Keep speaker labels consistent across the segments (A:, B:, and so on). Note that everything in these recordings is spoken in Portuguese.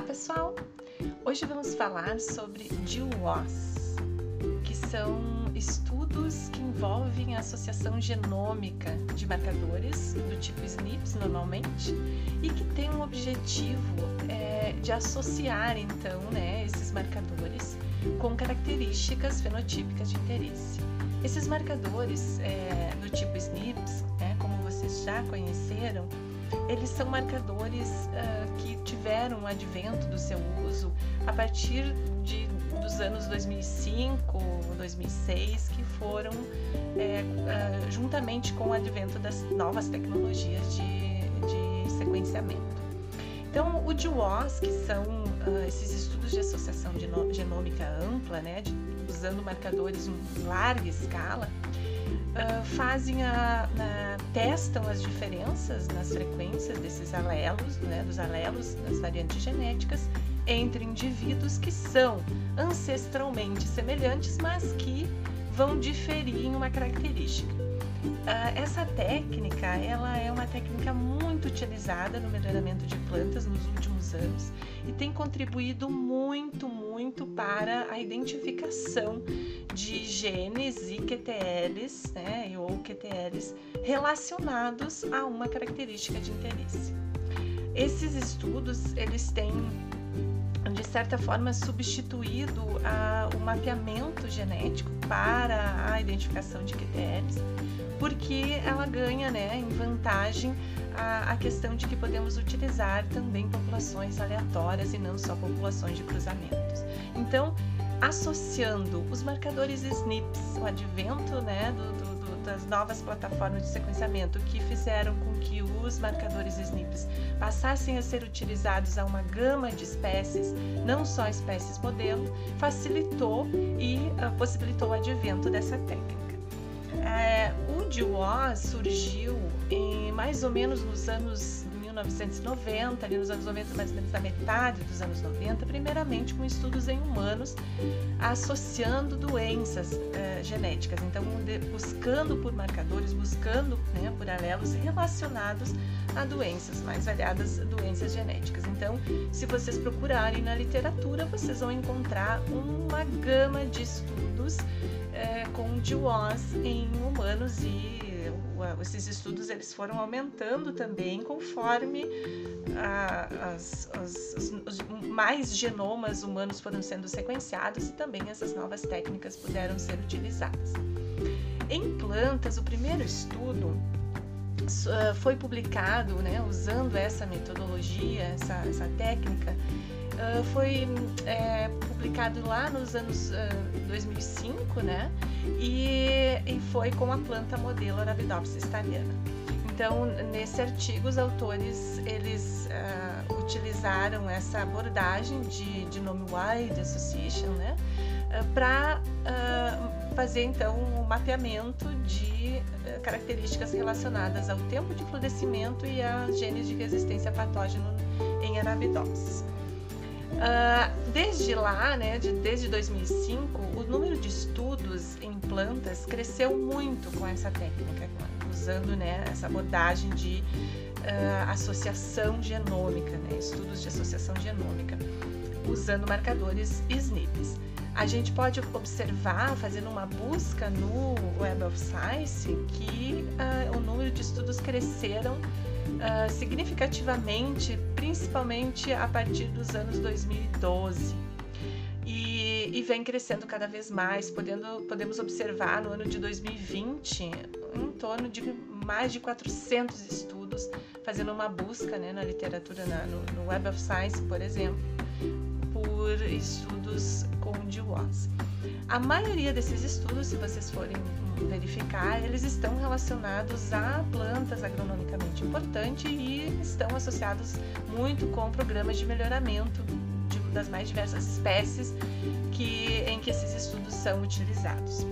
A: Olá pessoal! Hoje vamos falar sobre DIWOS, que são estudos que envolvem a associação genômica de marcadores do tipo SNPs normalmente e que tem um objetivo é, de associar então né, esses marcadores com características fenotípicas de interesse. Esses marcadores é, do tipo SNPs, né, como vocês já conheceram, eles são marcadores uh, que tiveram o advento do seu uso a partir de, dos anos 2005, 2006, que foram é, uh, juntamente com o advento das novas tecnologias de, de sequenciamento. Então, o DWOS, que são uh, esses estudos de associação genômica ampla, né, de, usando marcadores em larga escala, uh, fazem a, na, testam as diferenças nas frequências desses alelos, né, dos alelos das variantes genéticas entre indivíduos que são ancestralmente semelhantes, mas que vão diferir em uma característica. Uh, essa técnica, ela é uma técnica muito utilizada no melhoramento de plantas nos últimos anos e tem contribuído muito, muito para a identificação de genes e QTLs, né, ou QTLs relacionados a uma característica de interesse. Esses estudos, eles têm de certa forma substituído a, o mapeamento genético para a identificação de QTLs porque ela ganha né, em vantagem a, a questão de que podemos utilizar também populações aleatórias e não só populações de cruzamentos. Então, associando os marcadores SNPs, o advento né, do, do, das novas plataformas de sequenciamento que fizeram com que os marcadores SNPs passassem a ser utilizados a uma gama de espécies, não só espécies modelo, facilitou e uh, possibilitou o advento dessa técnica. É, o DWA surgiu em mais ou menos nos anos 1990, ali nos anos 90, mais ou menos da metade dos anos 90, primeiramente com estudos em humanos associando doenças uh, genéticas, então de, buscando por marcadores, buscando né, por alelos relacionados a doenças, mais variadas doenças genéticas. Então, se vocês procurarem na literatura, vocês vão encontrar uma gama de estudos é, com DWAS em humanos e esses estudos eles foram aumentando também conforme a, as, as, os mais genomas humanos foram sendo sequenciados e também essas novas técnicas puderam ser utilizadas. Em plantas, o primeiro estudo uh, foi publicado né, usando essa metodologia, essa, essa técnica, uh, foi é, publicado lá nos anos uh, 2005, né? E, e foi com a planta modelo Arabidopsis thaliana. Então, nesse artigo, os autores eles uh, utilizaram essa abordagem de, de nome wide association, né, uh, para uh, fazer então um mapeamento de características relacionadas ao tempo de florescimento e a genes de resistência a patógeno em Arabidopsis. Desde lá, né, de, desde 2005, o número de estudos em plantas cresceu muito com essa técnica, usando né, essa abordagem de uh, associação genômica, né, estudos de associação genômica, usando marcadores SNPs. A gente pode observar, fazendo uma busca no Web of Science, que uh, o número de estudos cresceram uh, significativamente, principalmente a partir dos anos 2012 e vem crescendo cada vez mais, podendo, podemos observar no ano de 2020 em torno de mais de 400 estudos, fazendo uma busca né, na literatura, na, no, no, Web of Science, por exemplo, por estudos com DWAS. A maioria desses estudos, se vocês forem verificar, eles estão relacionados a plantas agronomicamente importantes e estão associados muito com programas de melhoramento de, das mais diversas espécies que, em que esses estudos são utilizados.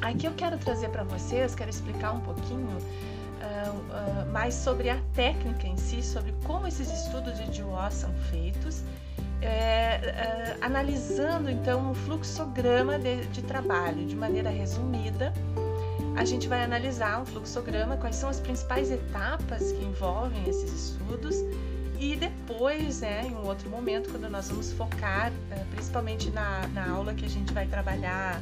A: Aqui eu quero trazer para vocês, quero explicar um pouquinho uh, uh, mais sobre a técnica em si, sobre como esses estudos de DWO são feitos, é, uh, analisando então um fluxograma de, de trabalho de maneira resumida. A gente vai analisar um fluxograma, quais são as principais etapas que envolvem esses estudos E depois, né, em um outro momento, quando nós vamos focar, eh, principalmente na, na aula que a gente vai trabalhar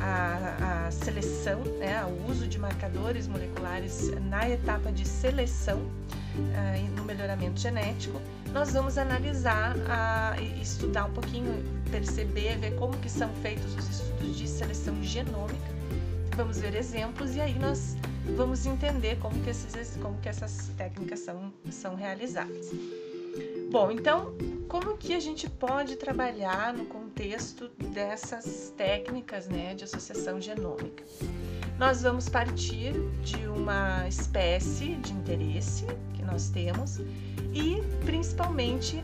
A: a, a seleção, né, o uso de marcadores moleculares na etapa de seleção uh, no melhoramento genético, nós vamos analisar, uh, estudar um pouquinho, perceber, ver como que são feitos os estudos de seleção genômica. Vamos ver exemplos e aí nós vamos entender como que, esses, como que essas técnicas são, são realizadas. Bom, então, como que a gente pode trabalhar no contexto dessas técnicas né, de associação genômica? Nós vamos partir de uma espécie de interesse nós temos e principalmente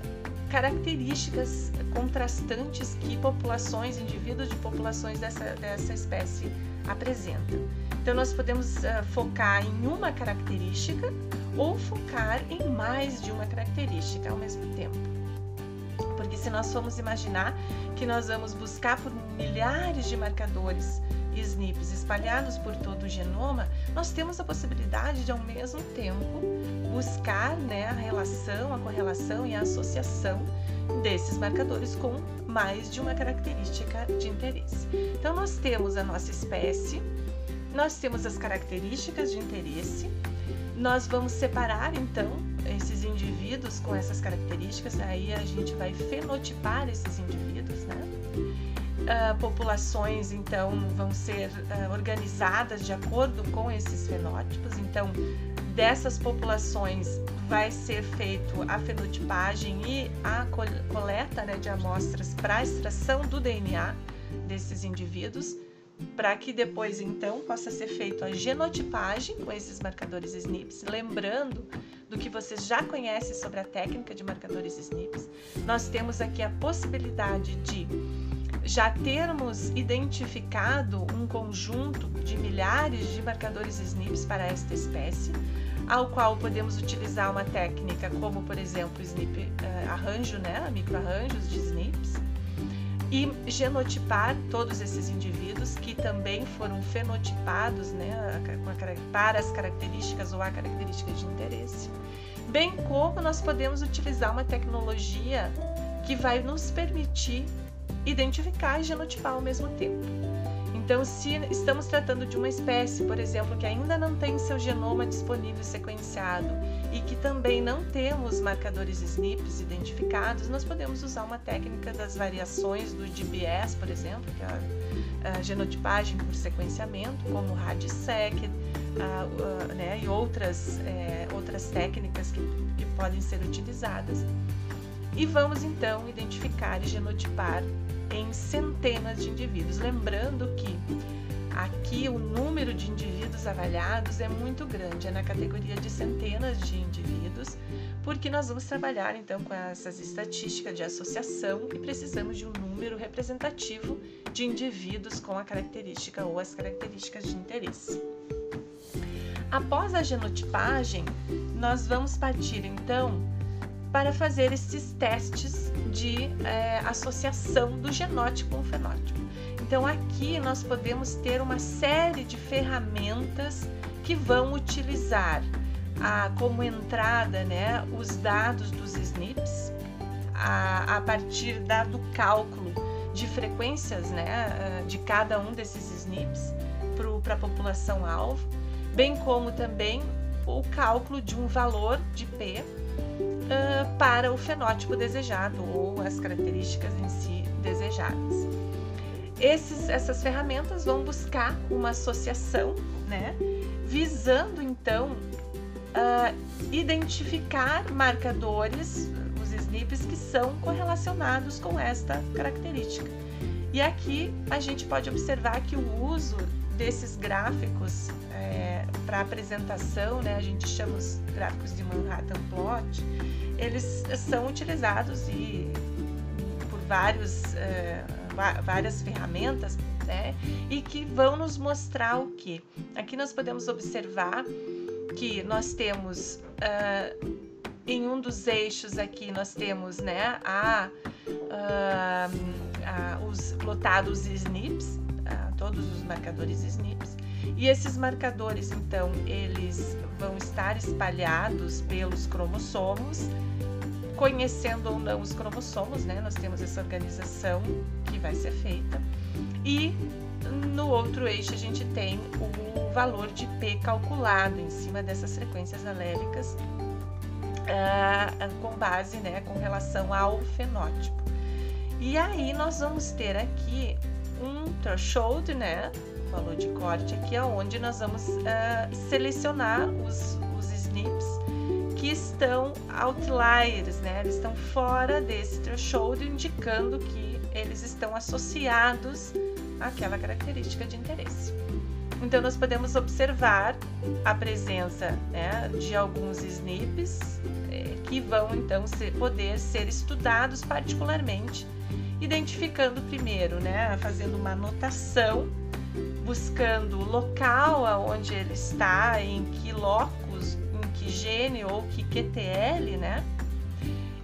A: características contrastantes que populações, indivíduos de populações dessa, dessa espécie apresentam. Então, nós podemos uh, focar em uma característica ou focar em mais de uma característica ao mesmo tempo. Porque se nós formos imaginar que nós vamos buscar por milhares de marcadores SNPs espalhados por todo o genoma, nós temos a possibilidade de, ao mesmo tempo, buscar né, a relação, a correlação e a associação desses marcadores com mais de uma característica de interesse. Então, nós temos a nossa espécie, nós temos as características de interesse, nós vamos separar então esses indivíduos com essas características, aí a gente vai fenotipar esses indivíduos? Uh, populações então vão ser uh, organizadas de acordo com esses fenótipos. Então, dessas populações vai ser feito a fenotipagem e a coleta né, de amostras para extração do DNA desses indivíduos para que depois então possa ser feito a genotipagem com esses marcadores SNPs, lembrando do que vocês já conhecem sobre a técnica de marcadores SNPs. Nós temos aqui a possibilidade de já termos identificado um conjunto de milhares de marcadores SNPs para esta espécie, ao qual podemos utilizar uma técnica como, por exemplo, SNP uh, arranjo, né, microarranjos de SNPs, e genotipar todos esses indivíduos que também foram fenotipados né, para as características ou a características de interesse, bem como nós podemos utilizar uma tecnologia que vai nos permitir identificar e genotipar ao mesmo tempo. Então, se estamos tratando de uma espécie, por exemplo, que ainda não tem seu genoma disponível sequenciado e que também não temos marcadores SNPs identificados, nós podemos usar uma técnica das variações do GBS, por exemplo, que é a, genotipagem por sequenciamento, como o RADSEC, a, a, né, e outras, é, outras técnicas que, que podem ser utilizadas. E vamos então identificar e genotipar em centenas de indivíduos. Lembrando que aqui o número de indivíduos avaliados é muito grande, é na categoria de centenas de indivíduos, porque nós vamos trabalhar então com essas estatísticas de associação e precisamos de um número representativo de indivíduos com a característica ou as características de interesse. Após a genotipagem, nós vamos partir então para fazer esses testes de é, associação do genótipo com o fenótipo. Então, aqui nós podemos ter uma série de ferramentas que vão utilizar a, como entrada né, os dados dos SNPs a, a partir da, do cálculo de frequências né, de cada um desses SNPs para a população alvo, bem como também o cálculo de um valor de P uh, para o fenótipo desejado ou as características em si desejadas. Esses, essas ferramentas vão buscar uma associação, né, visando então uh, identificar marcadores, os SNPs, que são correlacionados com esta característica. E aqui a gente pode observar que o uso desses gráficos é, para apresentação, né, a gente chama os gráficos de Manhattan Plot, eles são utilizados e por vários, é, várias ferramentas né, e que vão nos mostrar o que. Aqui nós podemos observar que nós temos uh, em um dos eixos aqui nós temos né, a, a, a os lotados SNPs, todos os marcadores SNPs. E esses marcadores, então, eles vão estar espalhados pelos cromossomos conhecendo ou não os cromossomos, né? Nós temos essa organização que vai ser feita. E no outro eixo a gente tem o valor de P calculado em cima dessas frequências alélicas uh, com base, né, com relação ao fenótipo. E aí nós vamos ter aqui um threshold, né, valor de corte aqui, onde nós vamos uh, selecionar os, os SNPs que estão outliers, né? Eles estão fora desse threshold, indicando que eles estão associados àquela característica de interesse. Então, nós podemos observar a presença né, de alguns SNPs eh, que vão então ser, poder ser estudados particularmente, identificando primeiro, né, fazendo uma anotação, buscando o local aonde ele está, em que locus que gene ou que QTL, né?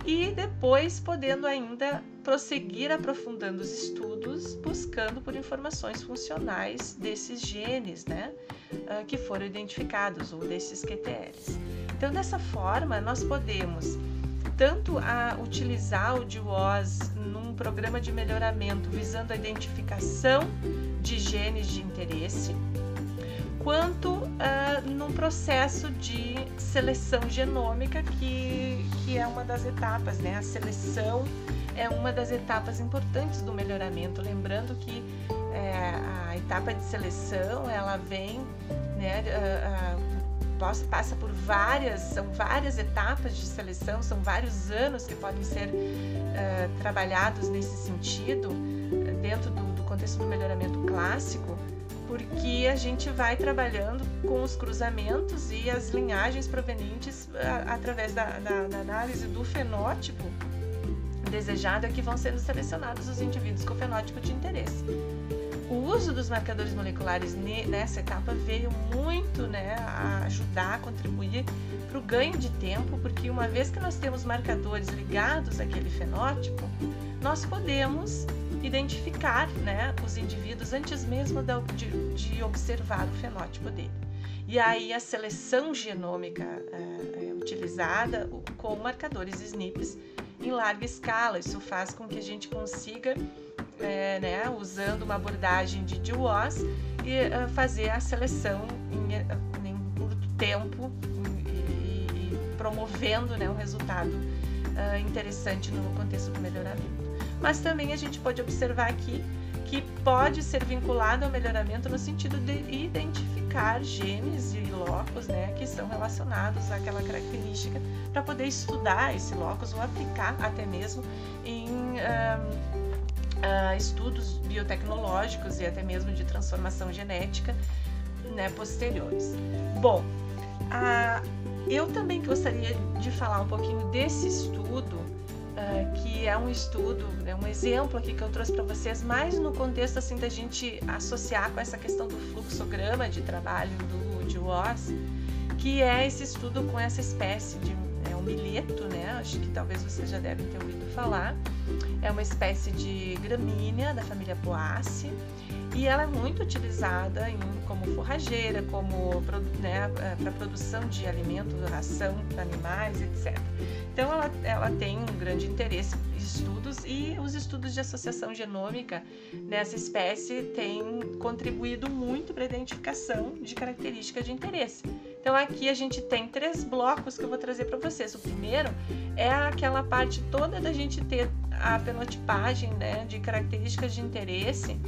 A: E depois podendo ainda prosseguir aprofundando os estudos, buscando por informações funcionais desses genes, né? Uh, que foram identificados, ou desses QTLs. Então, dessa forma, nós podemos tanto a utilizar o DWOS num programa de melhoramento visando a identificação de genes de interesse, quanto uh, num processo de seleção genômica, que, que é uma das etapas, né? A seleção é uma das etapas importantes do melhoramento. Lembrando que é, a etapa de seleção ela vem, né? Uh, uh, passa por várias, são várias etapas de seleção, são vários anos que podem ser trabalhados nesse sentido dentro do, do contexto do melhoramento clássico porque a gente vai trabalhando com os cruzamentos e as linhagens provenientes através da, da, da, análise do fenótipo desejado é que vão sendo selecionados os indivíduos com fenótipo de interesse. O uso dos marcadores moleculares nessa etapa veio muito né, a ajudar, a contribuir para o ganho de tempo, porque uma vez que nós temos marcadores ligados àquele fenótipo, nós podemos identificar né, os indivíduos antes mesmo de, observar o fenótipo dele. E aí a seleção genômica é, é utilizada com marcadores SNPs em larga escala. Isso faz com que a gente consiga, é, né, usando uma abordagem de DWOS, e, uh, fazer a seleção em, em curto tempo e, e, promovendo né, um resultado uh, interessante no contexto do melhoramento. Mas também a gente pode observar aqui que pode ser vinculado ao melhoramento no sentido de identificar genes e locos né, que são relacionados àquela característica para poder estudar esse locus ou aplicar até mesmo em uh, uh, estudos biotecnológicos e até mesmo de transformação genética né, posteriores. Bom, uh, eu também gostaria de falar um pouquinho desse estudo uh, que é um estudo, é um exemplo aqui que eu trouxe para vocês, mais no contexto assim da gente associar com essa questão do fluxograma de trabalho do de Woz, que é esse estudo com essa espécie de é um milheto, né? Acho que talvez vocês já devem ter ouvido falar. É uma espécie de gramínea da família Poaceae e ela é muito utilizada em, como forrageira, como né, eh, para produção de alimento, ração para animais, etc. Então ela, ela tem um grande interesse em estudos e os estudos de associação genômica nessa espécie têm contribuído muito para a identificação de características de interesse. Então aqui a gente tem três blocos que eu vou trazer para vocês. O primeiro é aquela parte toda da gente ter a fenotipagem né, de características de interesse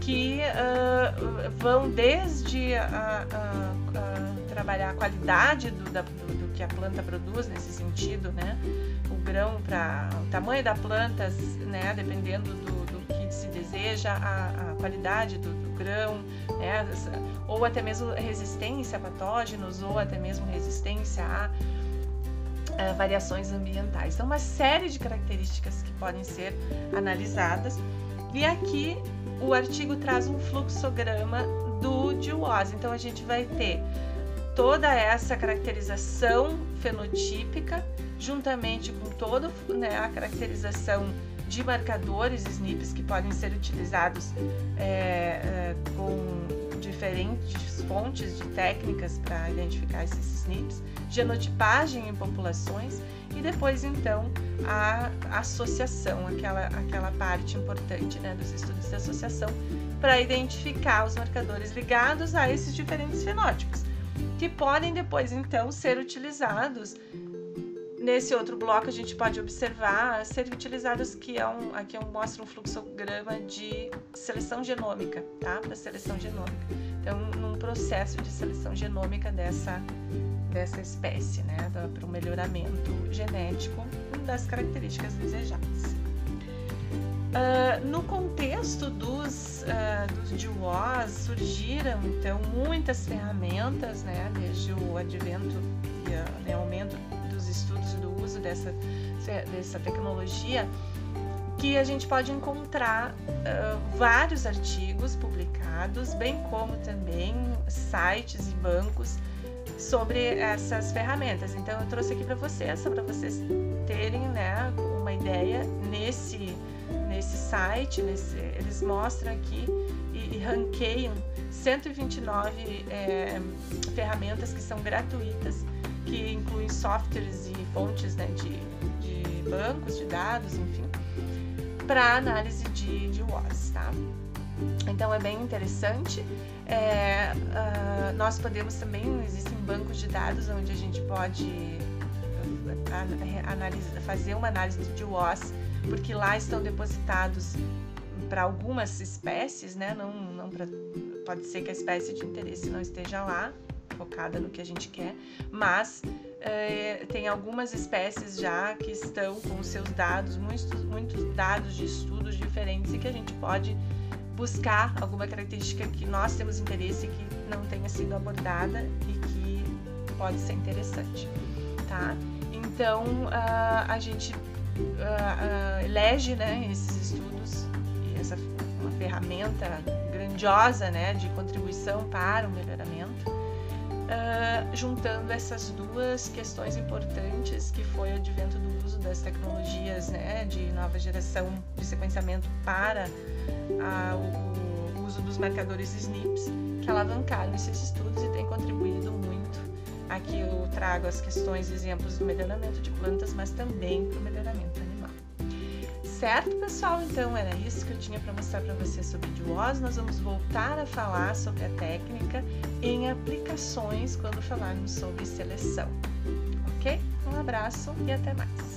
A: que uh, vão desde a, a, a, trabalhar a qualidade do, da, do, do, que a planta produz nesse sentido, né? O grão para o tamanho da planta, né? Dependendo do, do que se deseja, a, qualidade do, grão, né? Ou até mesmo resistência a patógenos, ou até mesmo resistência a variações ambientais. Então, uma série de características que podem ser analisadas. E aqui o artigo traz um fluxograma do DWOS. Então a gente vai ter toda essa caracterização fenotípica, juntamente com toda né, a caracterização de marcadores SNPs que podem ser utilizados é, é, com, diferentes fontes de técnicas para identificar esses SNPs, genotipagem em populações e depois então a associação, aquela, aquela parte importante né, dos estudos de associação para identificar os marcadores ligados a esses diferentes fenótipos, que podem depois então ser utilizados Nesse outro bloco a gente pode observar serem utilizadas que é um, aqui eu mostro um fluxograma de seleção genômica, tá? Para seleção genômica. Então, num processo de seleção genômica dessa dessa espécie, né, para o melhoramento genético das características desejadas. Uh, no contexto dos, uh, dos GWAS surgiram então muitas ferramentas, né, desde o advento e uh, né, aumento dos estudos do uso dessa, dessa tecnologia, que a gente pode encontrar uh, vários artigos publicados, bem como também sites e bancos sobre essas ferramentas. Então eu trouxe aqui para vocês, só para vocês terem né, uma ideia nesse nesse site, nesse, eles mostram aqui e, e ranqueiam 129 é, ferramentas que são gratuitas, que incluem softwares e fontes né, de, de bancos de dados, enfim, para análise de, de WOS, tá? Então é bem interessante. É, uh, nós podemos também, existem bancos de dados onde a gente pode uh, analisar, fazer uma análise de WOS, porque lá estão depositados para algumas espécies, né? Não, não pra, pode ser que a espécie de interesse não esteja lá, focada no que a gente quer, mas é, tem algumas espécies já que estão com seus dados, muitos, muitos dados de estudos diferentes e que a gente pode buscar alguma característica que nós temos interesse e que não tenha sido abordada e que pode ser interessante, tá? Então uh, a gente uh, uh, elege, né, esses estudos e essa uma ferramenta grandiosa, né, de contribuição para o melhoramento uh, juntando essas duas questões importantes, que foi o advento do uso das tecnologias né, de nova geração de sequenciamento para uh, o, uso dos marcadores SNPs, que alavancaram esses estudos e têm contribuído muito. Aqui eu trago as questões, exemplos do melhoramento de plantas, mas também para o melhoramento. Certo, pessoal? Então era isso que eu tinha para mostrar para vocês sobre DWOS. Nós vamos voltar a falar sobre a técnica em aplicações quando falarmos sobre seleção. Ok? Um abraço e até mais.